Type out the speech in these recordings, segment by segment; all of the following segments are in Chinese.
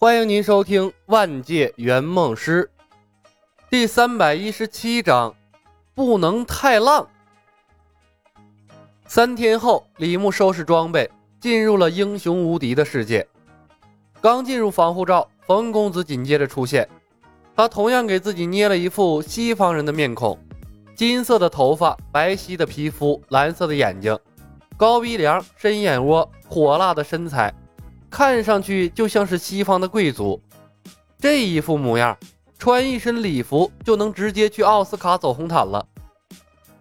欢迎您收听《万界圆梦师》第三百一十七章，不能太浪。三天后，李牧收拾装备，进入了英雄无敌的世界。刚进入防护罩，冯公子紧接着出现。他同样给自己捏了一副西方人的面孔，金色的头发，白皙的皮肤，蓝色的眼睛，高鼻梁，深眼窝，火辣的身材。看上去就像是西方的贵族，这一副模样，穿一身礼服就能直接去奥斯卡走红毯了。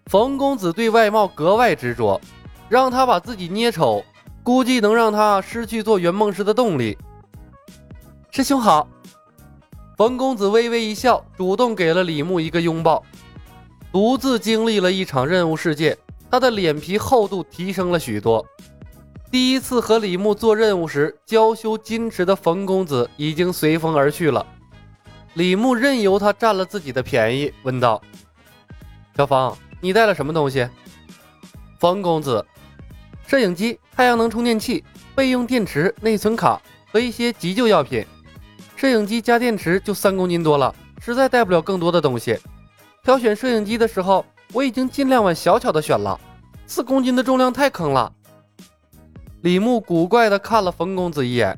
冯公子对外貌格外执着，让他把自己捏丑，估计能让他失去做圆梦师的动力。师兄好，冯公子微微一笑，主动给了李牧一个拥抱。独自经历了一场任务世界，他的脸皮厚度提升了许多。第一次和李牧做任务时，娇羞矜持的冯公子已经随风而去了。李牧任由他占了自己的便宜，问道：“小冯，你带了什么东西？”冯公子：“摄影机、太阳能充电器、备用电池、内存卡和一些急救药品。摄影机加电池就三公斤多了，实在带不了更多的东西。挑选摄影机的时候，我已经尽量往小巧的选了，四公斤的重量太坑了。”李牧古怪地看了冯公子一眼，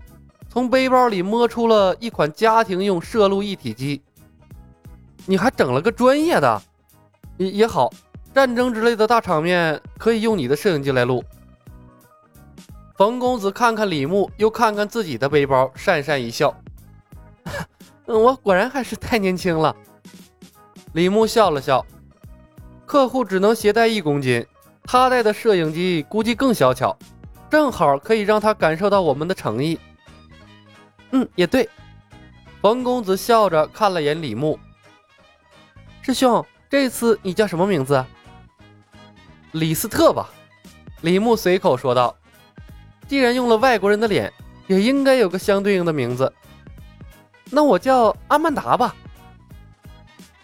从背包里摸出了一款家庭用摄录一体机。你还整了个专业的，也也好，战争之类的大场面可以用你的摄影机来录。冯公子看看李牧，又看看自己的背包，讪讪一笑：“ 我果然还是太年轻了。”李牧笑了笑：“客户只能携带一公斤，他带的摄影机估计更小巧。”正好可以让他感受到我们的诚意。嗯，也对。冯公子笑着看了眼李牧，师兄，这次你叫什么名字？李斯特吧。李牧随口说道。既然用了外国人的脸，也应该有个相对应的名字。那我叫阿曼达吧。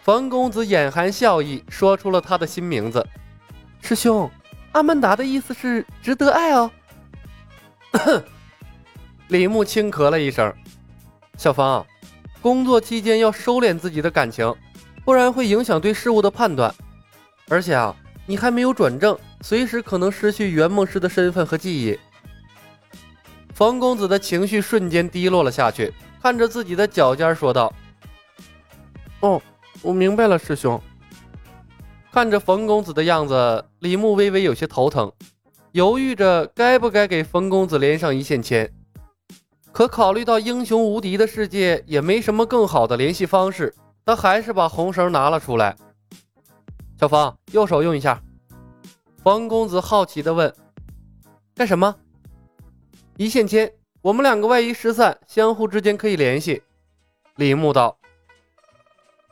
冯公子眼含笑意，说出了他的新名字。师兄，阿曼达的意思是值得爱哦。李牧轻咳了一声：“小芳，工作期间要收敛自己的感情，不然会影响对事物的判断。而且啊，你还没有转正，随时可能失去圆梦师的身份和记忆。”冯公子的情绪瞬间低落了下去，看着自己的脚尖说道：“哦，我明白了，师兄。”看着冯公子的样子，李牧微微有些头疼。犹豫着该不该给冯公子连上一线牵，可考虑到英雄无敌的世界也没什么更好的联系方式，他还是把红绳拿了出来。小芳，右手用一下。冯公子好奇地问：“干什么？”一线牵，我们两个万一失散，相互之间可以联系。李牧道：“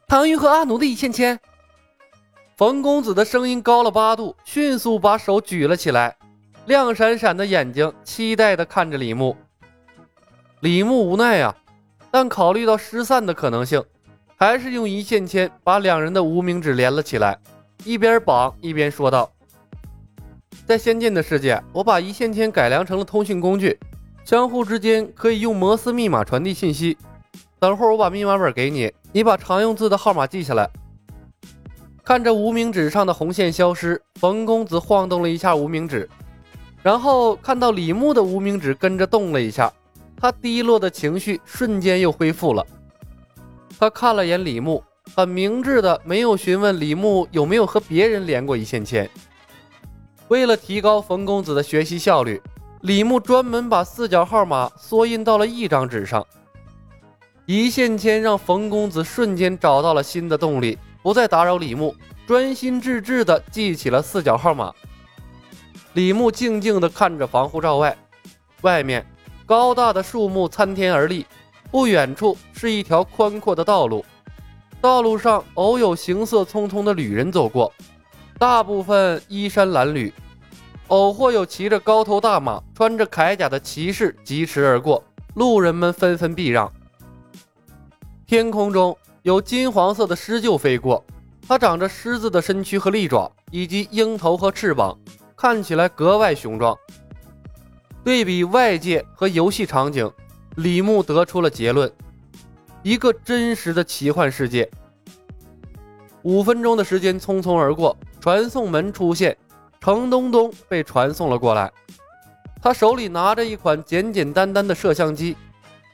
唐玉和阿奴的一线牵。”冯公子的声音高了八度，迅速把手举了起来。亮闪闪的眼睛，期待地看着李牧。李牧无奈啊，但考虑到失散的可能性，还是用一线牵把两人的无名指连了起来，一边绑一边说道：“在仙剑的世界，我把一线牵改良成了通讯工具，相互之间可以用摩斯密码传递信息。等会儿我把密码本给你，你把常用字的号码记下来。”看着无名指上的红线消失，冯公子晃动了一下无名指。然后看到李牧的无名指跟着动了一下，他低落的情绪瞬间又恢复了。他看了眼李牧，很明智的没有询问李牧有没有和别人连过一线牵。为了提高冯公子的学习效率，李牧专门把四角号码缩印到了一张纸上。一线牵让冯公子瞬间找到了新的动力，不再打扰李牧，专心致志的记起了四角号码。李牧静静地看着防护罩外，外面高大的树木参天而立，不远处是一条宽阔的道路，道路上偶有行色匆匆的旅人走过，大部分衣衫褴褛，偶或有骑着高头大马、穿着铠甲的骑士疾驰而过，路人们纷纷避让。天空中有金黄色的狮鹫飞过，它长着狮子的身躯和利爪，以及鹰头和翅膀。看起来格外雄壮。对比外界和游戏场景，李牧得出了结论：一个真实的奇幻世界。五分钟的时间匆匆而过，传送门出现，程东东被传送了过来。他手里拿着一款简简单单的摄像机，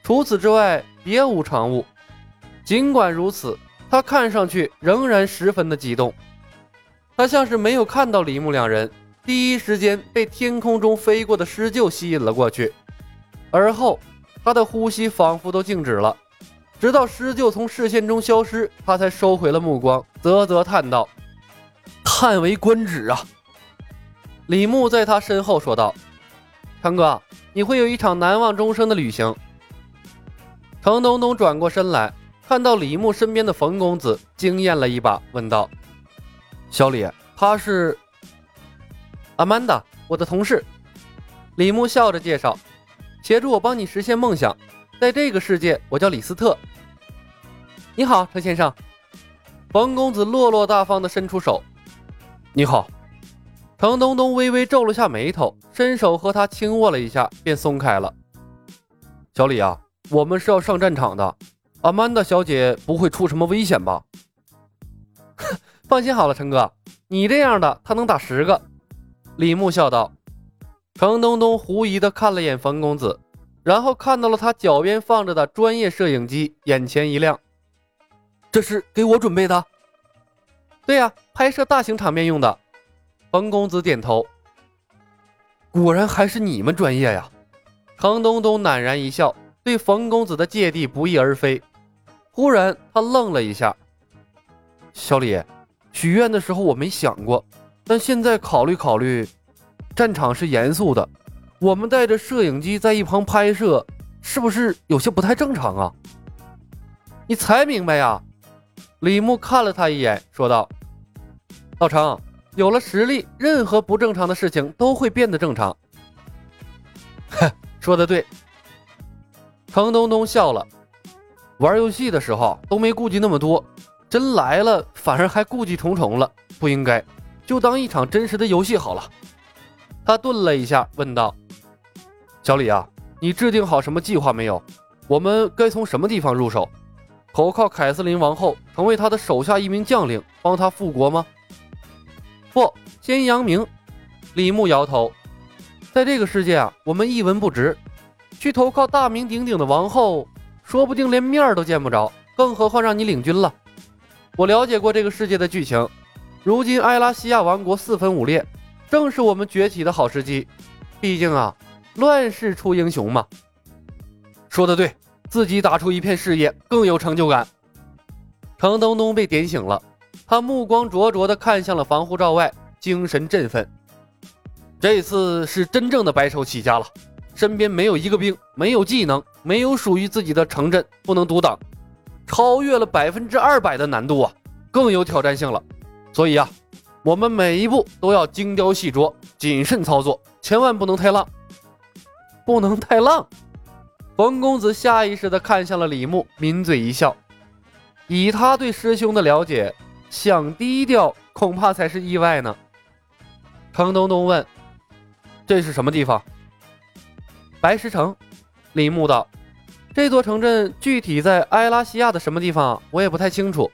除此之外别无长物。尽管如此，他看上去仍然十分的激动。他像是没有看到李牧两人，第一时间被天空中飞过的狮鹫吸引了过去，而后。他的呼吸仿佛都静止了，直到狮鹫从视线中消失，他才收回了目光，啧啧叹道：“叹为观止啊！”李牧在他身后说道：“成哥，你会有一场难忘终生的旅行。”程东东转过身来，看到李牧身边的冯公子，惊艳了一把，问道：“小李，他是？”阿曼达，我的同事。李牧笑着介绍。协助我帮你实现梦想，在这个世界，我叫李斯特。你好，陈先生。冯公子落落大方地伸出手。你好。程东东微微皱了下眉头，伸手和他轻握了一下，便松开了。小李啊，我们是要上战场的，阿曼达小姐不会出什么危险吧？放心好了，陈哥，你这样的他能打十个。李牧笑道。程东东狐疑地看了眼冯公子，然后看到了他脚边放着的专业摄影机，眼前一亮。这是给我准备的？对呀，拍摄大型场面用的。冯公子点头。果然还是你们专业呀！程东东赧然一笑，对冯公子的芥蒂不翼而飞。忽然，他愣了一下。小李，许愿的时候我没想过，但现在考虑考虑。战场是严肃的，我们带着摄影机在一旁拍摄，是不是有些不太正常啊？你才明白呀！李牧看了他一眼，说道：“老程，有了实力，任何不正常的事情都会变得正常。”哼，说的对。程东东笑了，玩游戏的时候都没顾及那么多，真来了反而还顾忌重重了，不应该，就当一场真实的游戏好了。他顿了一下，问道：“小李啊，你制定好什么计划没有？我们该从什么地方入手？投靠凯瑟琳王后，成为她的手下一名将领，帮她复国吗？”“不，先扬名。”李牧摇头。“在这个世界啊，我们一文不值。去投靠大名鼎鼎的王后，说不定连面都见不着，更何况让你领军了。我了解过这个世界的剧情，如今埃拉西亚王国四分五裂。”正是我们崛起的好时机，毕竟啊，乱世出英雄嘛。说的对，自己打出一片事业更有成就感。程东东被点醒了，他目光灼灼地看向了防护罩外，精神振奋。这次是真正的白手起家了，身边没有一个兵，没有技能，没有属于自己的城镇，不能独挡，超越了百分之二百的难度啊，更有挑战性了。所以啊。我们每一步都要精雕细琢、谨慎操作，千万不能太浪，不能太浪。冯公子下意识地看向了李牧，抿嘴一笑。以他对师兄的了解，想低调恐怕才是意外呢。程东东问：“这是什么地方？”白石城。李牧道：“这座城镇具体在埃拉西亚的什么地方，我也不太清楚。”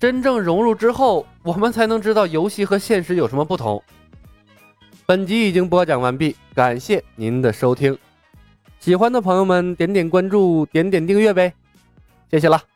真正融入之后，我们才能知道游戏和现实有什么不同。本集已经播讲完毕，感谢您的收听。喜欢的朋友们点点关注，点点订阅呗，谢谢了。